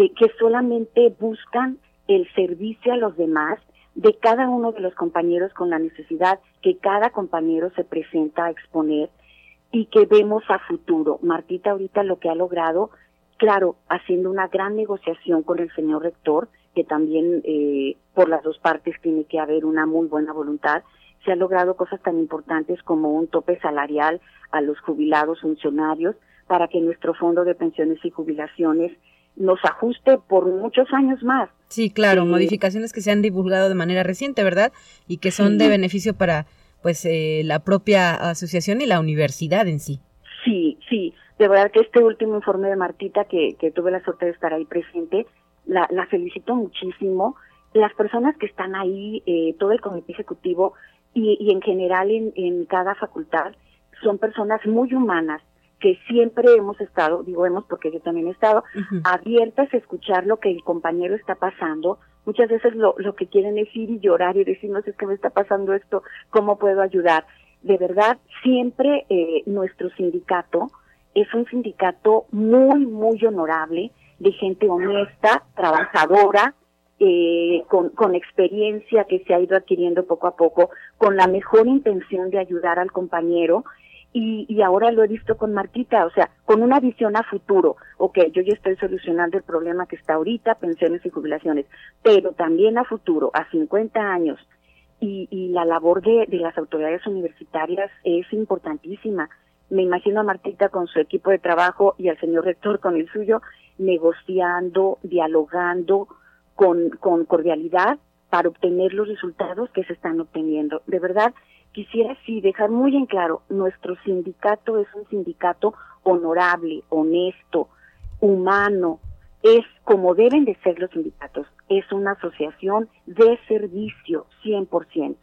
que, solamente buscan el servicio a los demás de cada uno de los compañeros con la necesidad que cada compañero se presenta a exponer y que vemos a futuro. Martita ahorita lo que ha logrado, claro, haciendo una gran negociación con el señor rector, que también eh, por las dos partes tiene que haber una muy buena voluntad, se han logrado cosas tan importantes como un tope salarial a los jubilados funcionarios para que nuestro fondo de pensiones y jubilaciones nos ajuste por muchos años más. Sí, claro, modificaciones que se han divulgado de manera reciente, ¿verdad? Y que son de beneficio para pues eh, la propia asociación y la universidad en sí. Sí, sí, de verdad que este último informe de Martita, que, que tuve la suerte de estar ahí presente, la, la felicito muchísimo. Las personas que están ahí, eh, todo el comité ejecutivo, y, en general en, cada facultad son personas muy humanas que siempre hemos estado, digo hemos porque yo también he estado, abiertas a escuchar lo que el compañero está pasando. Muchas veces lo, lo que quieren es ir y llorar y decirnos es que me está pasando esto, ¿cómo puedo ayudar? De verdad, siempre eh, nuestro sindicato es un sindicato muy, muy honorable, de gente honesta, trabajadora, eh, con, con experiencia que se ha ido adquiriendo poco a poco, con la mejor intención de ayudar al compañero y, y, ahora lo he visto con Marquita, o sea, con una visión a futuro. Ok, yo ya estoy solucionando el problema que está ahorita, pensiones y jubilaciones, pero también a futuro, a 50 años. Y, y la labor de, de las autoridades universitarias es importantísima. Me imagino a Marquita con su equipo de trabajo y al señor rector con el suyo, negociando, dialogando con, con cordialidad para obtener los resultados que se están obteniendo. De verdad, quisiera sí dejar muy en claro, nuestro sindicato es un sindicato honorable, honesto, humano, es como deben de ser los sindicatos, es una asociación de servicio 100%.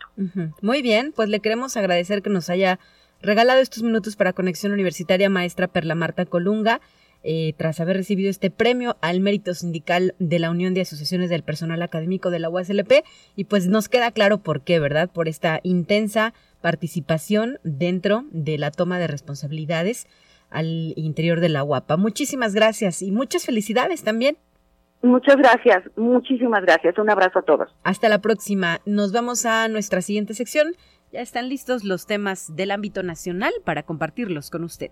Muy bien, pues le queremos agradecer que nos haya regalado estos minutos para Conexión Universitaria maestra Perla Marta Colunga. Eh, tras haber recibido este premio al mérito sindical de la Unión de Asociaciones del Personal Académico de la UASLP y pues nos queda claro por qué, ¿verdad? Por esta intensa participación dentro de la toma de responsabilidades al interior de la UAPA. Muchísimas gracias y muchas felicidades también. Muchas gracias, muchísimas gracias. Un abrazo a todos. Hasta la próxima. Nos vamos a nuestra siguiente sección. Ya están listos los temas del ámbito nacional para compartirlos con usted.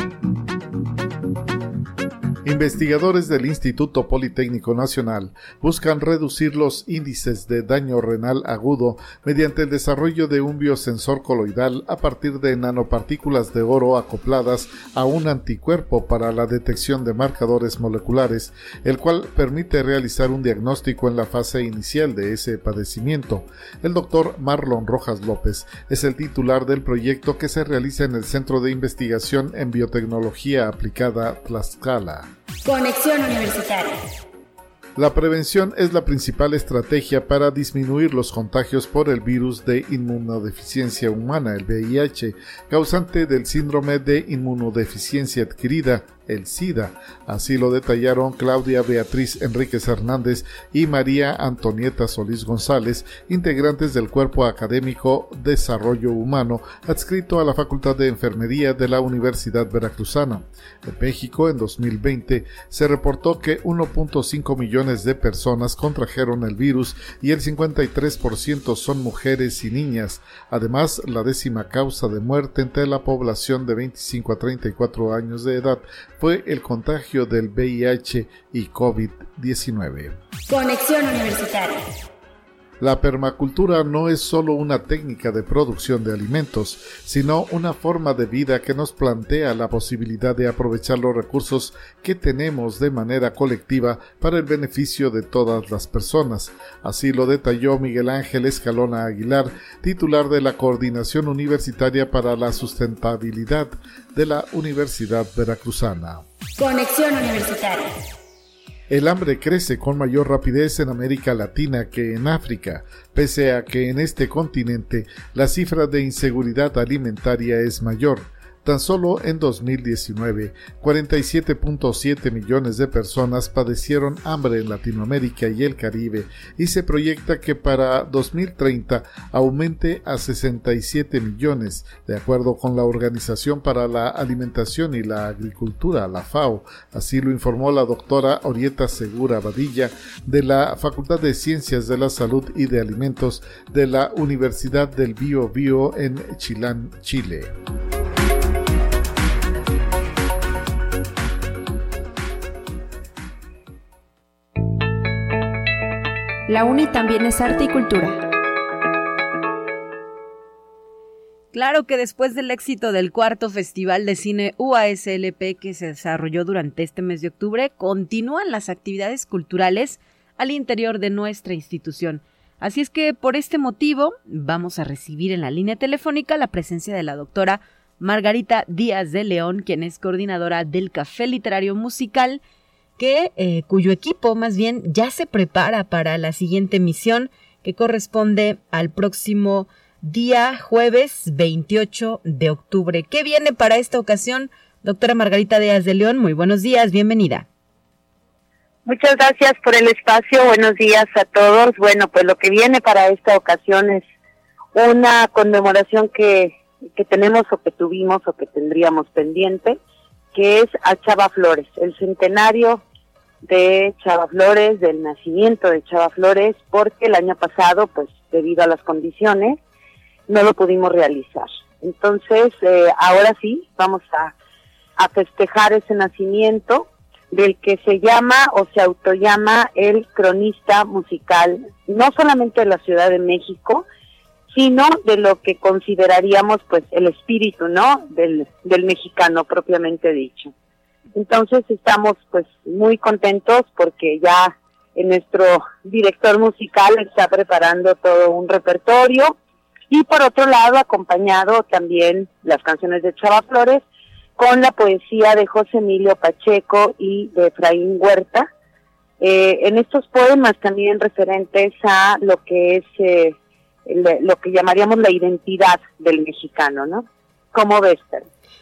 Investigadores del Instituto Politécnico Nacional buscan reducir los índices de daño renal agudo mediante el desarrollo de un biosensor coloidal a partir de nanopartículas de oro acopladas a un anticuerpo para la detección de marcadores moleculares, el cual permite realizar un diagnóstico en la fase inicial de ese padecimiento. El doctor Marlon Rojas López es el titular del proyecto que se realiza en el Centro de Investigación en Biotecnología Aplicada Tlaxcala. Conexión Universitaria. La prevención es la principal estrategia para disminuir los contagios por el virus de inmunodeficiencia humana, el VIH, causante del síndrome de inmunodeficiencia adquirida el SIDA. Así lo detallaron Claudia Beatriz Enríquez Hernández y María Antonieta Solís González, integrantes del Cuerpo Académico Desarrollo Humano, adscrito a la Facultad de Enfermería de la Universidad Veracruzana. En México, en 2020, se reportó que 1.5 millones de personas contrajeron el virus y el 53% son mujeres y niñas. Además, la décima causa de muerte entre la población de 25 a 34 años de edad fue el contagio del VIH y COVID-19. Conexión Universitaria. La permacultura no es solo una técnica de producción de alimentos, sino una forma de vida que nos plantea la posibilidad de aprovechar los recursos que tenemos de manera colectiva para el beneficio de todas las personas. Así lo detalló Miguel Ángel Escalona Aguilar, titular de la Coordinación Universitaria para la Sustentabilidad de la Universidad Veracruzana. Conexión Universitaria. El hambre crece con mayor rapidez en América Latina que en África, pese a que en este continente la cifra de inseguridad alimentaria es mayor. Tan solo en 2019, 47.7 millones de personas padecieron hambre en Latinoamérica y el Caribe y se proyecta que para 2030 aumente a 67 millones, de acuerdo con la Organización para la Alimentación y la Agricultura, la FAO. Así lo informó la doctora Orieta Segura Badilla de la Facultad de Ciencias de la Salud y de Alimentos de la Universidad del Bio Bio en Chilán, Chile. La UNI también es arte y cultura. Claro que después del éxito del cuarto Festival de Cine UASLP que se desarrolló durante este mes de octubre, continúan las actividades culturales al interior de nuestra institución. Así es que por este motivo vamos a recibir en la línea telefónica la presencia de la doctora Margarita Díaz de León, quien es coordinadora del Café Literario Musical que, eh, cuyo equipo más bien ya se prepara para la siguiente misión que corresponde al próximo día jueves 28 de octubre. ¿Qué viene para esta ocasión? Doctora Margarita Díaz de León, muy buenos días, bienvenida. Muchas gracias por el espacio, buenos días a todos. Bueno, pues lo que viene para esta ocasión es una conmemoración que, que tenemos o que tuvimos o que tendríamos pendiente que es a Chava Flores, el centenario de Chava Flores, del nacimiento de Chava Flores, porque el año pasado, pues debido a las condiciones, no lo pudimos realizar. Entonces, eh, ahora sí, vamos a, a festejar ese nacimiento del que se llama o se autollama el cronista musical, no solamente de la Ciudad de México, sino de lo que consideraríamos pues el espíritu, ¿no? Del, del mexicano propiamente dicho. Entonces estamos pues muy contentos porque ya nuestro director musical está preparando todo un repertorio y por otro lado acompañado también las canciones de Chava Flores con la poesía de José Emilio Pacheco y de Efraín Huerta. Eh, en estos poemas también referentes a lo que es eh, lo que llamaríamos la identidad del mexicano, ¿no? ¿Cómo ves?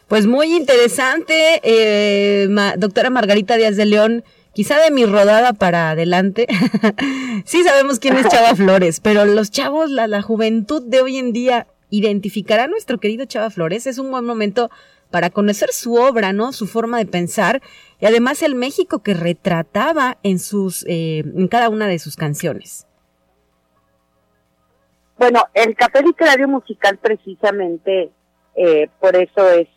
Pues muy interesante, eh, doctora Margarita Díaz de León, quizá de mi rodada para adelante. (laughs) sí sabemos quién es Chava (laughs) Flores, pero los chavos, la, la juventud de hoy en día, ¿identificará a nuestro querido Chava Flores? Es un buen momento para conocer su obra, ¿no? Su forma de pensar y además el México que retrataba en sus, eh, en cada una de sus canciones. Bueno, el café literario musical precisamente eh, por eso es,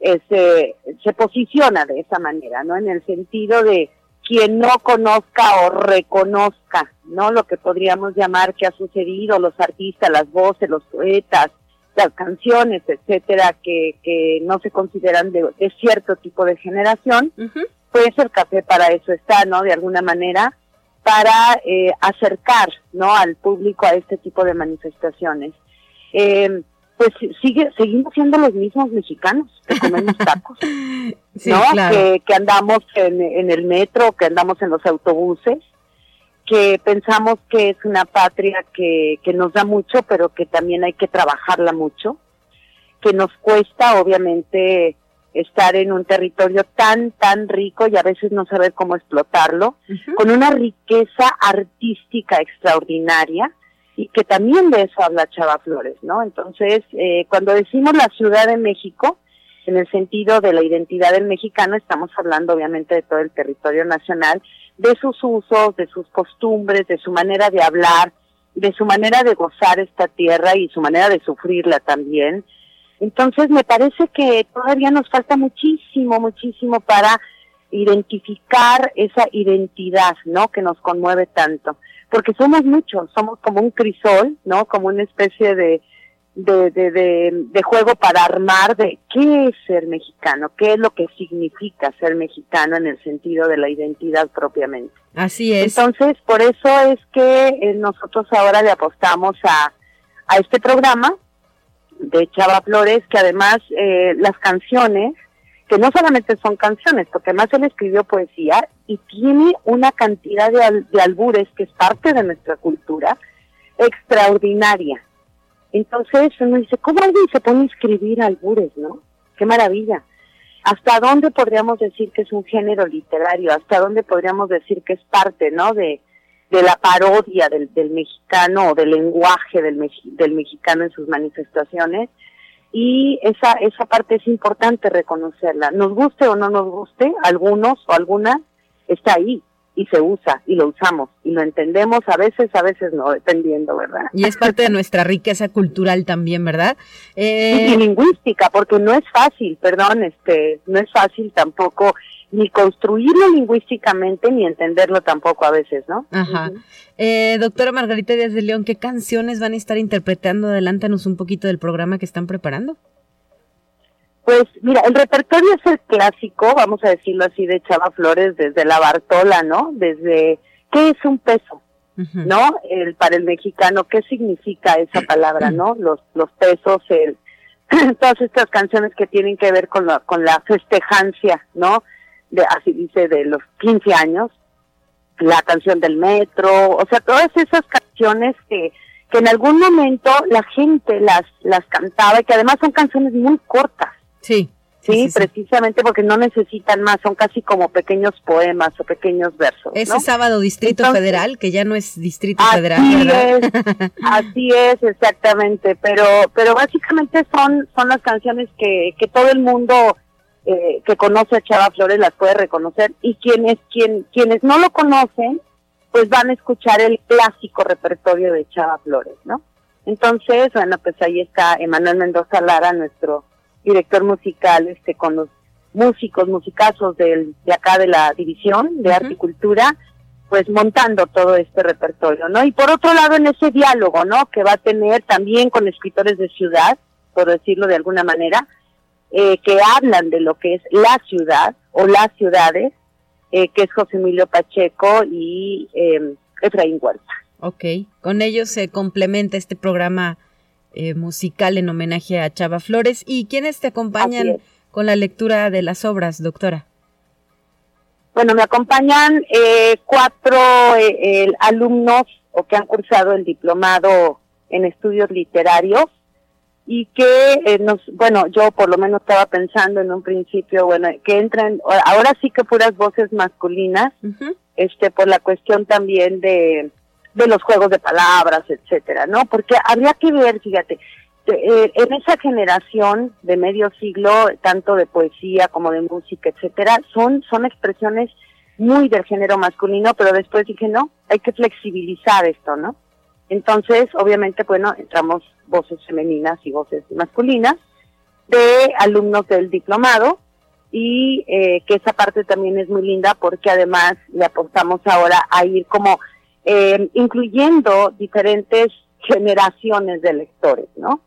eh, se posiciona de esa manera, ¿no? En el sentido de quien no conozca o reconozca, ¿no? Lo que podríamos llamar que ha sucedido, los artistas, las voces, los poetas, las canciones, etcétera, que, que no se consideran de, cierto tipo de generación, pues el café para eso está, ¿no? De alguna manera, para eh, acercar, ¿no? Al público a este tipo de manifestaciones. Eh, pues sigue seguimos siendo los mismos mexicanos que comemos (laughs) tacos, ¿no? Que, que, andamos en, en el metro, que andamos en los autobuses, que pensamos que es una patria que, que nos da mucho, pero que también hay que trabajarla mucho, que nos cuesta obviamente estar en un territorio tan, tan rico y a veces no saber cómo explotarlo, con una riqueza artística extraordinaria y que también de eso habla Chava Flores, ¿no? Entonces, eh, cuando decimos la Ciudad de México, en el sentido de la identidad del mexicano, estamos hablando obviamente de todo el territorio nacional, de sus usos, de sus costumbres, de su manera de hablar, de su manera de gozar esta tierra y su manera de sufrirla también. Entonces me parece que todavía nos falta muchísimo, muchísimo para identificar esa identidad, ¿no? Que nos conmueve tanto. Porque somos muchos, somos como un crisol, ¿no? Como una especie de, de, de, de, juego para armar de qué es ser mexicano, qué es lo que significa ser mexicano en el sentido de la identidad propiamente. Así es. Entonces, por eso es que eh, nosotros ahora le apostamos a, a este programa de Chava Flores, que además eh, las canciones, que no solamente son canciones, porque además él escribió poesía y tiene una cantidad de, de albures que es parte de nuestra cultura extraordinaria. Entonces uno dice, ¿cómo alguien se pone a escribir albures, no? Qué maravilla. ¿Hasta dónde podríamos decir que es un género literario? ¿Hasta dónde podríamos decir que es parte, no? De, de la parodia del, del mexicano o del lenguaje del, del mexicano en sus manifestaciones. Y esa, esa parte es importante reconocerla. Nos guste o no nos guste, algunos o algunas, está ahí y se usa y lo usamos y lo entendemos a veces, a veces no, dependiendo, ¿verdad? Y es parte de nuestra riqueza cultural también, ¿verdad? Eh... Y, lingüística, porque no es fácil, perdón, este, no es fácil tampoco ni construirlo lingüísticamente ni entenderlo tampoco a veces, ¿no? Ajá. eh, doctora Margarita Díaz de León, ¿qué canciones van a estar interpretando? Adelántanos un poquito del programa que están preparando. Pues mira, el repertorio es el clásico, vamos a decirlo así, de Chava Flores, desde la Bartola, ¿no? Desde, ¿qué es un peso? ¿No? El, para el mexicano, ¿qué significa esa palabra, (clears throat) no? Los, los pesos, el, (clears throat) todas estas canciones que tienen que ver con la, con la festejancia, ¿no? De, así dice, de los 15 años, la canción del metro, o sea, todas esas canciones que, que en algún momento la gente las, las cantaba y que además son canciones muy cortas. Sí. Sí, precisamente porque no necesitan más, son casi como pequeños poemas o pequeños versos. Ese sábado Distrito Federal, que ya no es Distrito Federal, Es, así es, exactamente, pero pero básicamente son son las canciones que, que todo el mundo eh, que conoce a Chava Flores las puede reconocer y quienes, quien, quienes no lo conocen, pues van a escuchar el clásico repertorio de Chava Flores, ¿no? Entonces, bueno, pues ahí está Emanuel Mendoza Lara, nuestro director musical, este, con los músicos, musicazos del, de acá de la división de arte y cultura, pues montando todo este repertorio, ¿no? Y por otro lado, en ese diálogo, ¿no? Que va a tener también con escritores de ciudad, por decirlo de alguna manera, eh, que hablan de lo que es la ciudad o las ciudades, eh, que es José Emilio Pacheco y eh, Efraín Huerta. Ok, con ellos se complementa este programa eh, musical en homenaje a Chava Flores. ¿Y quiénes te acompañan con la lectura de las obras, doctora? Bueno, me acompañan eh, cuatro eh, alumnos o que han cursado el diplomado en estudios literarios y que nos, bueno, yo por lo menos estaba pensando en un principio, bueno, que entran, ahora sí que puras voces masculinas, este, por la cuestión también de, de los juegos de palabras, etcétera, ¿no? Porque habría que ver, fíjate, eh, en esa generación de medio siglo, tanto de poesía como de música, etcétera, son, son expresiones muy del género masculino, pero después dije, no, hay que flexibilizar esto, ¿no? Entonces, obviamente, bueno, entramos voces femeninas y voces masculinas de alumnos del diplomado y eh, que esa parte también es muy linda porque además le apostamos ahora a ir como eh, incluyendo diferentes generaciones de lectores, ¿no?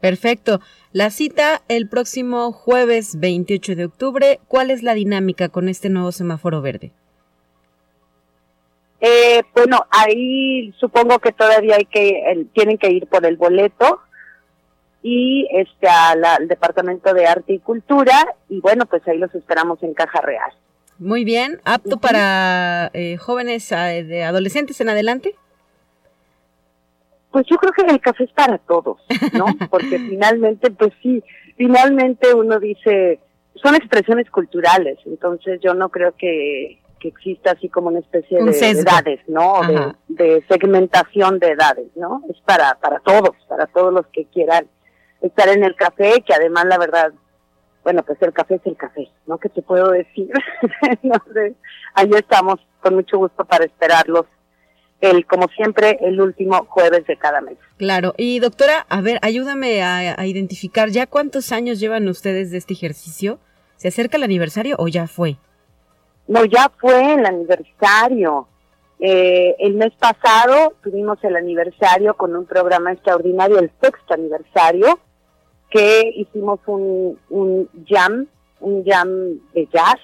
Perfecto. La cita el próximo jueves 28 de octubre. ¿Cuál es la dinámica con este nuevo semáforo verde? Eh, bueno, ahí supongo que todavía hay que tienen que ir por el boleto y este al departamento de arte y cultura y bueno pues ahí los esperamos en caja real. Muy bien, apto para eh, jóvenes eh, de adolescentes en adelante. Pues yo creo que el café es para todos, ¿no? (laughs) Porque finalmente, pues sí, finalmente uno dice, son expresiones culturales, entonces yo no creo que, que exista así como una especie de edades, ¿no? De, de, segmentación de edades, ¿no? Es para, para todos, para todos los que quieran estar en el café, que además la verdad bueno, pues el café es el café, ¿no? ¿Qué te puedo decir? (laughs) ahí estamos con mucho gusto para esperarlos. El, como siempre, el último jueves de cada mes. Claro. Y doctora, a ver, ayúdame a, identificar, ¿ya cuántos años llevan ustedes de este ejercicio? ¿Se acerca el aniversario o ya fue? No, ya fue el aniversario. Eh, el mes pasado tuvimos el aniversario con un programa extraordinario, el sexto aniversario, que hicimos un, un jam, un jam de jazz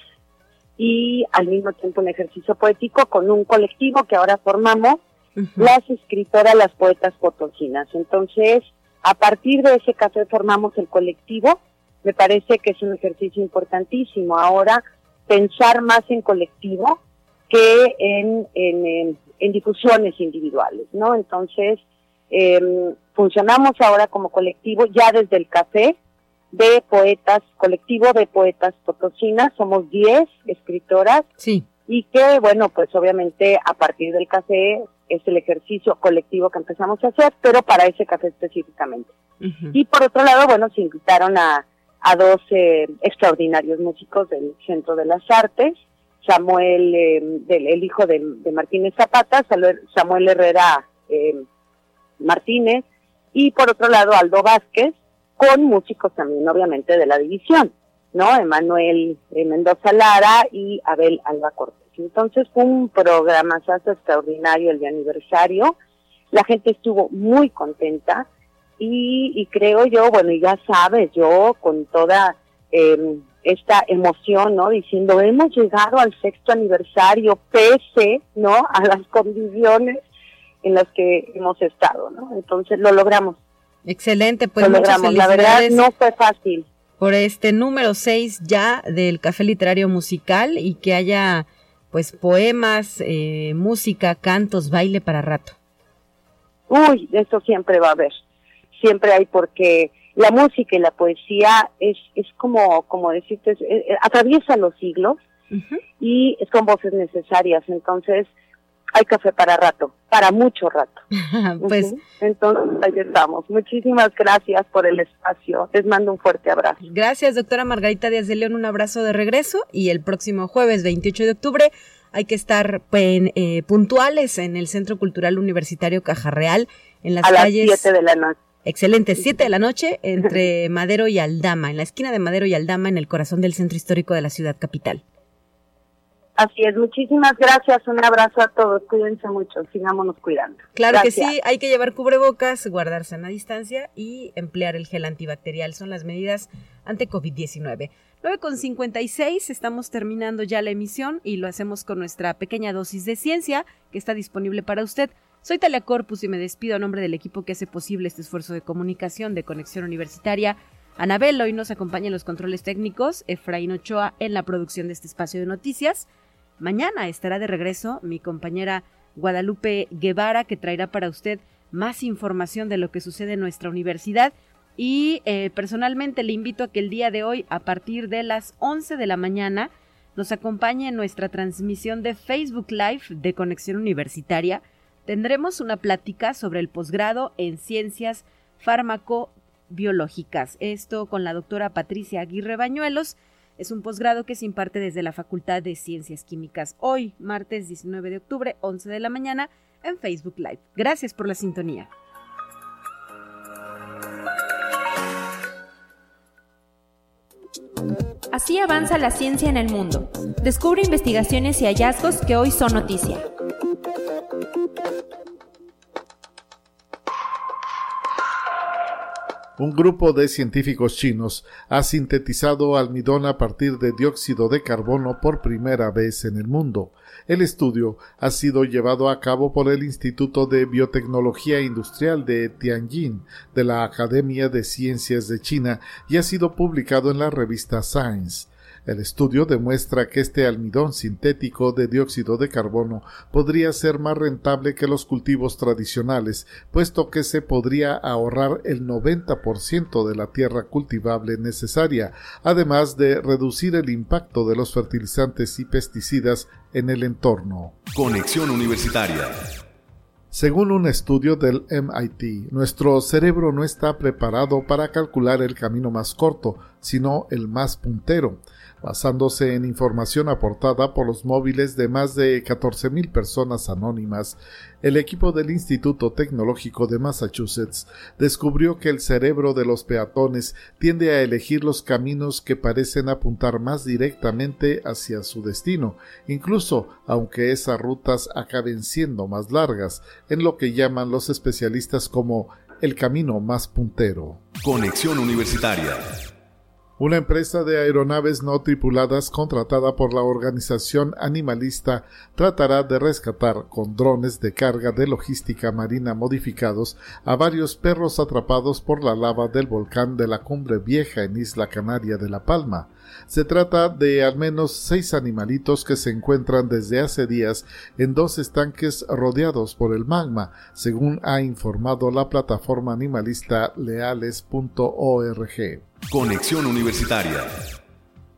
y al mismo tiempo un ejercicio poético con un colectivo que ahora formamos, las escritoras, las poetas potosinas. Entonces, a partir de ese caso formamos el colectivo, me parece que es un ejercicio importantísimo ahora pensar más en colectivo que en, en, en difusiones individuales, ¿no? Entonces, eh, funcionamos ahora como colectivo ya desde el café de poetas, colectivo de poetas potosinas, somos 10 escritoras. Sí. Y que, bueno, pues obviamente a partir del café es el ejercicio colectivo que empezamos a hacer, pero para ese café específicamente. Y por otro lado, bueno, se invitaron a, a dos eh, extraordinarios músicos del Centro de las Artes, Samuel, eh, del, el hijo de, de, Martínez Zapata, Samuel Herrera eh, Martínez, y por otro lado Aldo Vázquez, con músicos también obviamente de la división, ¿no? Emanuel eh, Mendoza Lara y Abel Alba Cortés. Entonces fue un programa extraordinario el de aniversario, la gente estuvo muy contenta y, y creo yo, bueno, y ya sabes, yo con toda eh, esta emoción, ¿no? Diciendo, hemos llegado al sexto aniversario, pese, ¿no? A las condiciones en las que hemos estado, ¿no? Entonces lo logramos. Excelente, pues lo logramos. La verdad no fue fácil. Por este número 6 ya del Café Literario Musical y que haya pues poemas, eh, música, cantos, baile para rato. Uy, eso siempre va a haber. Siempre hay porque la música y la poesía es, es como, como decirte, atraviesa los siglos y son voces necesarias. Entonces, hay café para rato, para mucho rato. (laughs) pues entonces ahí estamos. Muchísimas gracias por el espacio. Les mando un fuerte abrazo. Gracias, doctora Margarita Díaz de León, un abrazo de regreso y el próximo jueves 28 de octubre hay que estar eh, puntuales en el Centro Cultural Universitario Caja Real en las a calles las 7 de la noche. Excelente, 7 de la noche (laughs) entre Madero y Aldama, en la esquina de Madero y Aldama, en el corazón del centro histórico de la ciudad capital. Así es, muchísimas gracias, un abrazo a todos, cuídense mucho, sigámonos cuidando. Claro que sí, hay que llevar cubrebocas, guardarse en la distancia y emplear el gel antibacterial, son las medidas ante COVID-19. 9 con 56, estamos terminando ya la emisión y lo hacemos con nuestra pequeña dosis de ciencia que está disponible para usted. Soy Talia Corpus y me despido a nombre del equipo que hace posible este esfuerzo de comunicación de Conexión Universitaria. Anabel hoy nos acompaña en los controles técnicos, Efraín Ochoa en la producción de este espacio de noticias. Mañana estará de regreso mi compañera Guadalupe Guevara que traerá para usted más información de lo que sucede en nuestra universidad y eh, personalmente le invito a que el día de hoy a partir de las 11 de la mañana nos acompañe en nuestra transmisión de Facebook Live de Conexión Universitaria tendremos una plática sobre el posgrado en ciencias farmacobiológicas. Esto con la doctora Patricia Aguirre Bañuelos. Es un posgrado que se imparte desde la Facultad de Ciencias Químicas. Hoy, martes 19 de octubre, 11 de la mañana, en Facebook Live. Gracias por la sintonía. Así avanza la ciencia en el mundo. Descubre investigaciones y hallazgos que hoy son noticia. Un grupo de científicos chinos ha sintetizado almidón a partir de dióxido de carbono por primera vez en el mundo. El estudio ha sido llevado a cabo por el Instituto de Biotecnología Industrial de Tianjin de la Academia de Ciencias de China y ha sido publicado en la revista Science. El estudio demuestra que este almidón sintético de dióxido de carbono podría ser más rentable que los cultivos tradicionales, puesto que se podría ahorrar el 90% de la tierra cultivable necesaria, además de reducir el impacto de los fertilizantes y pesticidas en el entorno. Conexión Universitaria. Según un estudio del MIT, nuestro cerebro no está preparado para calcular el camino más corto, sino el más puntero basándose en información aportada por los móviles de más de 14.000 personas anónimas, el equipo del Instituto Tecnológico de Massachusetts descubrió que el cerebro de los peatones tiende a elegir los caminos que parecen apuntar más directamente hacia su destino, incluso aunque esas rutas acaben siendo más largas, en lo que llaman los especialistas como el camino más puntero. Conexión Universitaria una empresa de aeronaves no tripuladas contratada por la organización animalista tratará de rescatar con drones de carga de logística marina modificados a varios perros atrapados por la lava del volcán de la Cumbre Vieja en Isla Canaria de La Palma. Se trata de al menos seis animalitos que se encuentran desde hace días en dos estanques rodeados por el magma, según ha informado la plataforma animalista leales.org. Conexión Universitaria.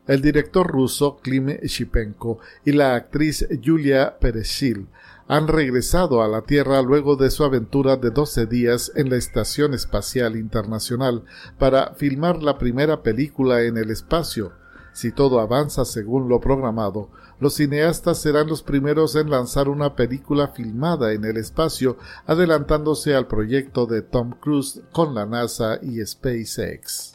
El director ruso Klim Shipenko y la actriz Yulia Pereshil han regresado a la Tierra luego de su aventura de 12 días en la Estación Espacial Internacional para filmar la primera película en el espacio. Si todo avanza según lo programado, los cineastas serán los primeros en lanzar una película filmada en el espacio, adelantándose al proyecto de Tom Cruise con la NASA y SpaceX.